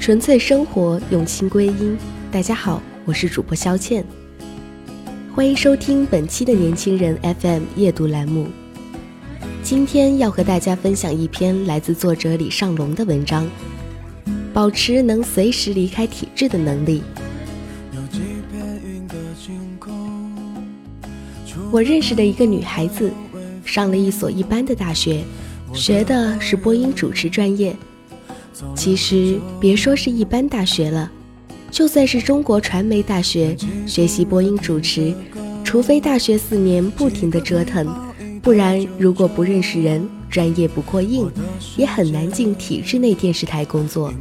纯粹生活，用心归因。大家好，我是主播肖倩，欢迎收听本期的年轻人 FM 夜读栏目。今天要和大家分享一篇来自作者李尚龙的文章：保持能随时离开体制的能力。我认识的一个女孩子，上了一所一般的大学，学的是播音主持专业。其实别说是一般大学了，就算是中国传媒大学学习播音主持，除非大学四年不停的折腾，不然如果不认识人，专业不过硬，也很难进体制内电视台工作。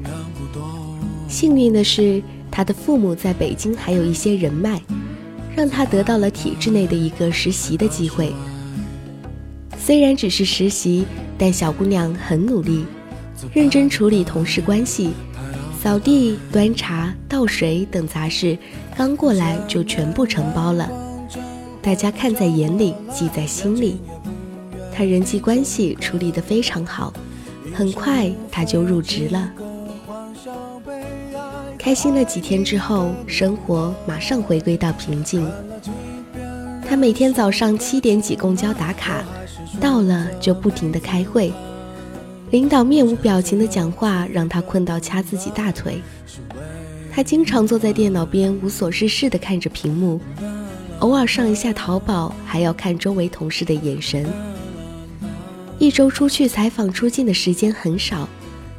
幸运的是，他的父母在北京还有一些人脉，让他得到了体制内的一个实习的机会。虽然只是实习，但小姑娘很努力。认真处理同事关系，扫地、端茶、倒水等杂事，刚过来就全部承包了。大家看在眼里，记在心里。他人际关系处理得非常好，很快他就入职了。开心了几天之后，生活马上回归到平静。他每天早上七点挤公交打卡，到了就不停地开会。领导面无表情的讲话，让他困到掐自己大腿。他经常坐在电脑边无所事事地看着屏幕，偶尔上一下淘宝，还要看周围同事的眼神。一周出去采访出镜的时间很少，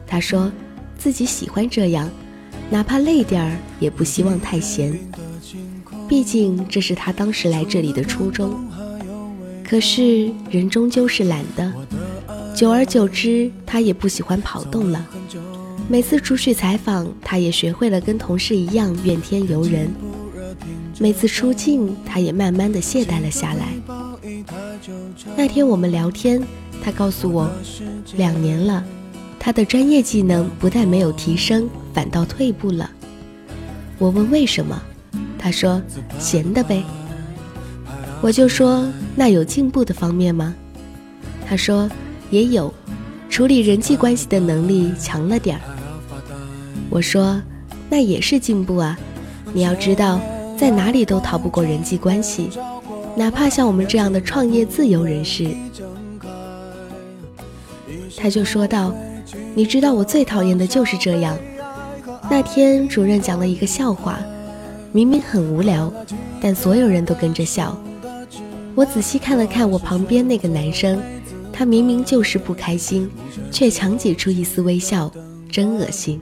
他说自己喜欢这样，哪怕累点儿也不希望太闲。毕竟这是他当时来这里的初衷。可是人终究是懒的。久而久之，他也不喜欢跑动了。每次出去采访，他也学会了跟同事一样怨天尤人。每次出镜，他也慢慢的懈怠了下来。那天我们聊天，他告诉我，两年了，他的专业技能不但没有提升，反倒退步了。我问为什么，他说闲的呗。我就说那有进步的方面吗？他说。也有，处理人际关系的能力强了点儿。我说，那也是进步啊。你要知道，在哪里都逃不过人际关系，哪怕像我们这样的创业自由人士。他就说道：“你知道我最讨厌的就是这样。那天主任讲了一个笑话，明明很无聊，但所有人都跟着笑。我仔细看了看我旁边那个男生。”他明明就是不开心，却强挤出一丝微笑，真恶心。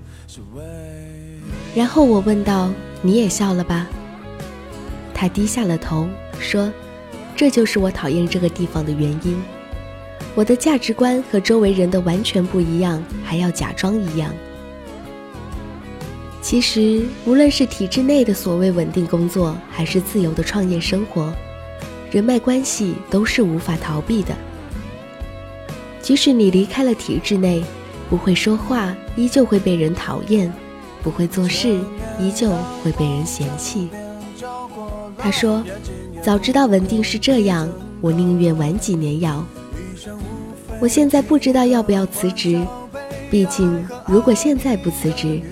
然后我问道：“你也笑了吧？”他低下了头，说：“这就是我讨厌这个地方的原因。我的价值观和周围人的完全不一样，还要假装一样。其实，无论是体制内的所谓稳定工作，还是自由的创业生活，人脉关系都是无法逃避的。”即使你离开了体制内，不会说话，依旧会被人讨厌；不会做事，依旧会被人嫌弃。他说：“早知道稳定是这样，我宁愿晚几年要。”我现在不知道要不要辞职，毕竟如果现在不辞职，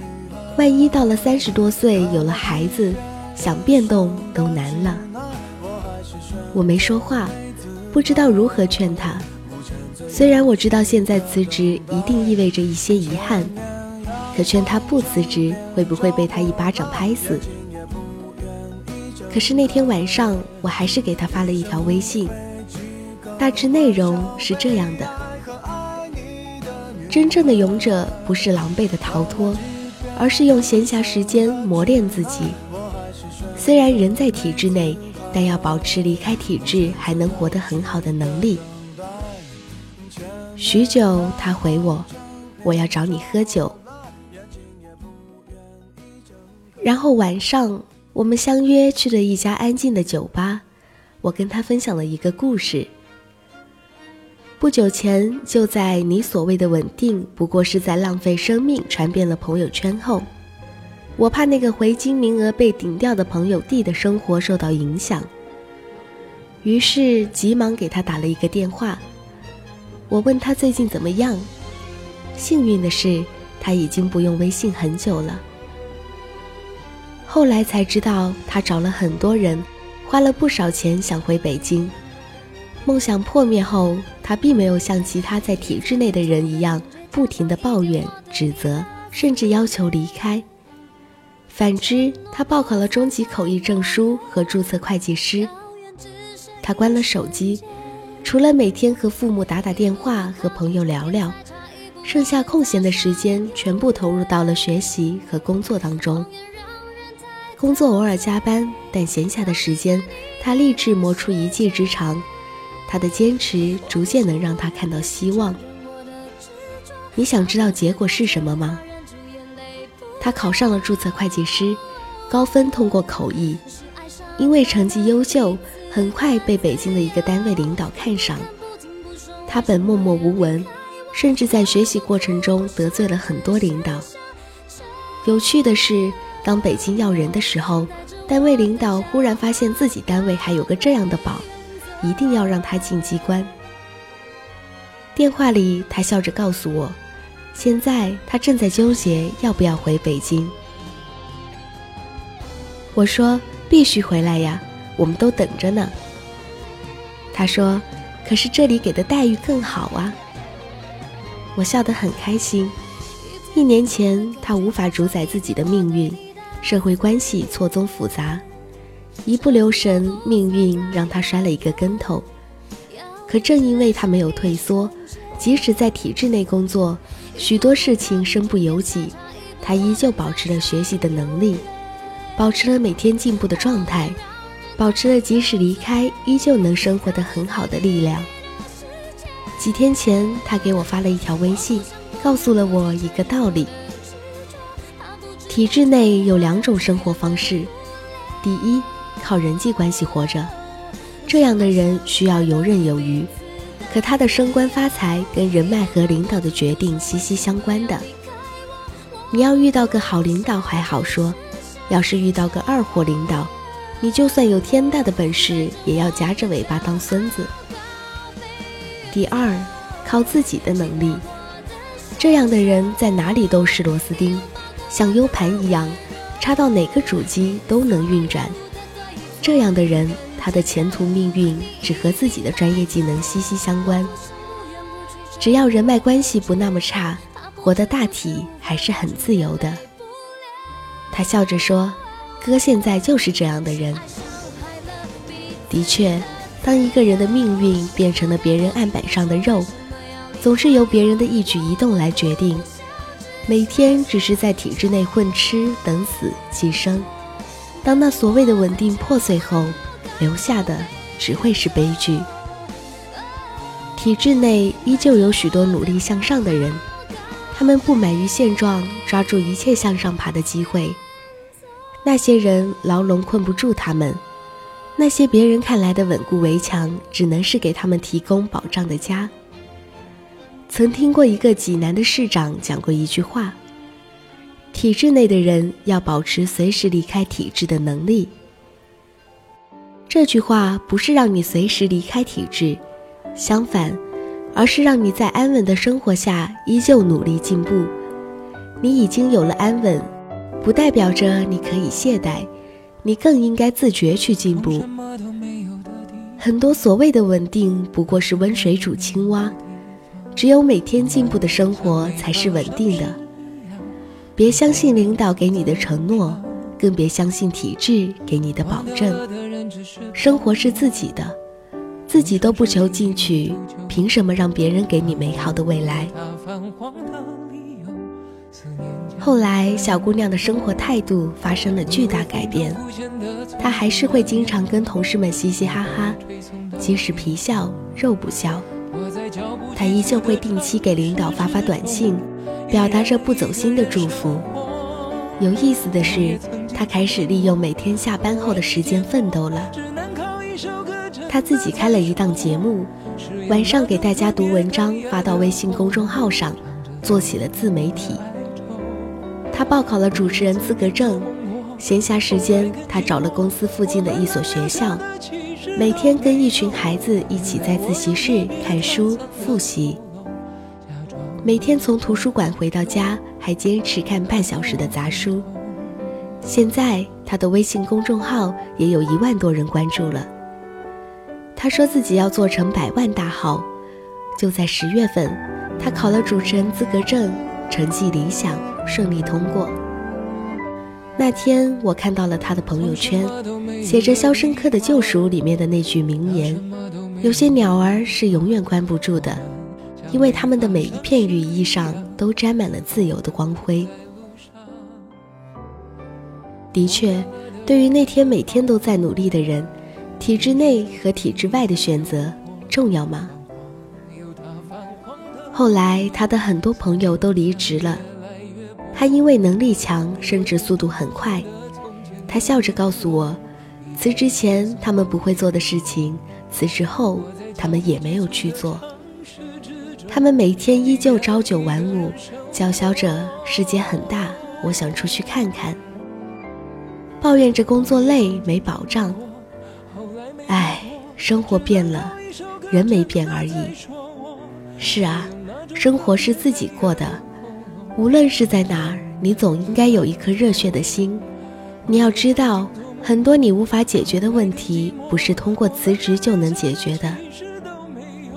万一到了三十多岁有了孩子，想变动都难了。我没说话，不知道如何劝他。虽然我知道现在辞职一定意味着一些遗憾，可劝他不辞职会不会被他一巴掌拍死？可是那天晚上，我还是给他发了一条微信，大致内容是这样的：真正的勇者不是狼狈的逃脱，而是用闲暇时间磨练自己。虽然人在体制内，但要保持离开体制还能活得很好的能力。许久，他回我：“我要找你喝酒。”然后晚上，我们相约去了一家安静的酒吧。我跟他分享了一个故事。不久前，就在你所谓的稳定不过是在浪费生命传遍了朋友圈后，我怕那个回京名额被顶掉的朋友弟的生活受到影响，于是急忙给他打了一个电话。我问他最近怎么样，幸运的是，他已经不用微信很久了。后来才知道，他找了很多人，花了不少钱想回北京。梦想破灭后，他并没有像其他在体制内的人一样，不停地抱怨、指责，甚至要求离开。反之，他报考了中级口译证书和注册会计师。他关了手机，除了每天和父母打打电话、和朋友聊聊，剩下空闲的时间全部投入到了学习和工作当中。工作偶尔加班，但闲暇的时间，他立志磨出一技之长。他的坚持逐渐能让他看到希望。你想知道结果是什么吗？他考上了注册会计师，高分通过口译，因为成绩优秀，很快被北京的一个单位领导看上。他本默默无闻，甚至在学习过程中得罪了很多领导。有趣的是。当北京要人的时候，单位领导忽然发现自己单位还有个这样的宝，一定要让他进机关。电话里，他笑着告诉我，现在他正在纠结要不要回北京。我说必须回来呀，我们都等着呢。他说，可是这里给的待遇更好啊。我笑得很开心。一年前，他无法主宰自己的命运。社会关系错综复杂，一不留神，命运让他摔了一个跟头。可正因为他没有退缩，即使在体制内工作，许多事情身不由己，他依旧保持了学习的能力，保持了每天进步的状态，保持了即使离开依旧能生活的很好的力量。几天前，他给我发了一条微信，告诉了我一个道理。体制内有两种生活方式，第一，靠人际关系活着，这样的人需要游刃有余，可他的升官发财跟人脉和领导的决定息息相关的。你要遇到个好领导还好说，要是遇到个二货领导，你就算有天大的本事，也要夹着尾巴当孙子。第二，靠自己的能力，这样的人在哪里都是螺丝钉。像 U 盘一样，插到哪个主机都能运转。这样的人，他的前途命运只和自己的专业技能息息相关。只要人脉关系不那么差，活得大体还是很自由的。他笑着说：“哥现在就是这样的人。”的确，当一个人的命运变成了别人案板上的肉，总是由别人的一举一动来决定。每天只是在体制内混吃等死寄生，当那所谓的稳定破碎后，留下的只会是悲剧。体制内依旧有许多努力向上的人，他们不满于现状，抓住一切向上爬的机会。那些人牢笼困不住他们，那些别人看来的稳固围墙，只能是给他们提供保障的家。曾听过一个济南的市长讲过一句话：“体制内的人要保持随时离开体制的能力。”这句话不是让你随时离开体制，相反，而是让你在安稳的生活下依旧努力进步。你已经有了安稳，不代表着你可以懈怠，你更应该自觉去进步。很多所谓的稳定，不过是温水煮青蛙。只有每天进步的生活才是稳定的。别相信领导给你的承诺，更别相信体制给你的保证。生活是自己的，自己都不求进取，凭什么让别人给你美好的未来？后来，小姑娘的生活态度发生了巨大改变，她还是会经常跟同事们嘻嘻哈哈，即使皮笑肉不笑。她依旧会定期给领导发发短信，表达着不走心的祝福。有意思的是，她开始利用每天下班后的时间奋斗了。她自己开了一档节目，晚上给大家读文章，发到微信公众号上，做起了自媒体。他报考了主持人资格证，闲暇时间，他找了公司附近的一所学校，每天跟一群孩子一起在自习室看书复习。每天从图书馆回到家，还坚持看半小时的杂书。现在他的微信公众号也有一万多人关注了。他说自己要做成百万大号。就在十月份，他考了主持人资格证，成绩理想。顺利通过。那天我看到了他的朋友圈，写着《肖申克的救赎》里面的那句名言：“有些鸟儿是永远关不住的，因为它们的每一片羽翼上都沾满了自由的光辉。”的确，对于那天每天都在努力的人，体制内和体制外的选择重要吗？后来，他的很多朋友都离职了。他因为能力强，升职速度很快。他笑着告诉我，辞职前他们不会做的事情，辞职后他们也没有去做。他们每天依旧朝九晚五，叫嚣着世界很大，我想出去看看。抱怨着工作累没保障。唉，生活变了，人没变而已。是啊，生活是自己过的。无论是在哪儿，你总应该有一颗热血的心。你要知道，很多你无法解决的问题，不是通过辞职就能解决的。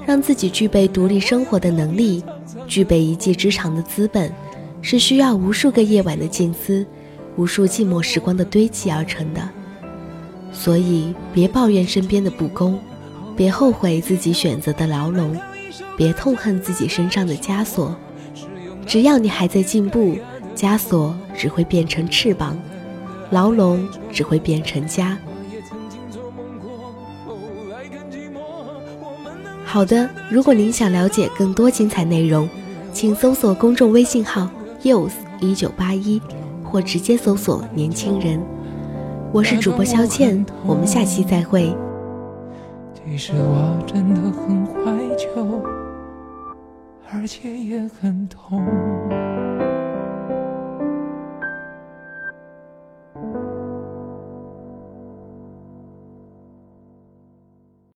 让自己具备独立生活的能力，具备一技之长的资本，是需要无数个夜晚的静思，无数寂寞时光的堆积而成的。所以，别抱怨身边的不公，别后悔自己选择的牢笼，别痛恨自己身上的枷锁。只要你还在进步，枷锁只会变成翅膀，牢笼只会变成家。好的，如果您想了解更多精彩内容，请搜索公众微信号 youth 一九八一，或直接搜索年轻人。我是主播肖倩，我们下期再会。其实我真的很怀旧。而且也很痛。